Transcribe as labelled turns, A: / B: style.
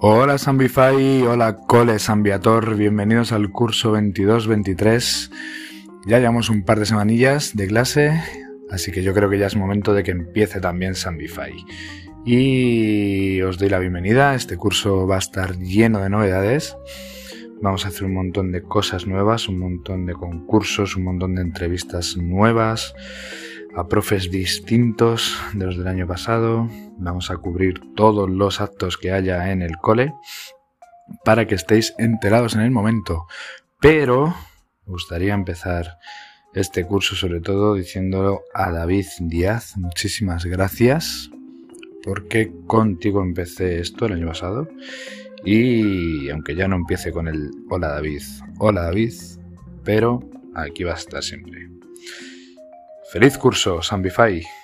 A: Hola Sambify, hola Cole Sambiator, bienvenidos al curso 22-23. Ya llevamos un par de semanillas de clase, así que yo creo que ya es momento de que empiece también Sambify. Y os doy la bienvenida, este curso va a estar lleno de novedades. Vamos a hacer un montón de cosas nuevas, un montón de concursos, un montón de entrevistas nuevas a profes distintos de los del año pasado. Vamos a cubrir todos los actos que haya en el cole para que estéis enterados en el momento. Pero me gustaría empezar este curso sobre todo diciéndolo a David Díaz. Muchísimas gracias porque contigo empecé esto el año pasado. Y aunque ya no empiece con el hola David, hola David, pero aquí va a estar siempre. Feliz curso, Sambify.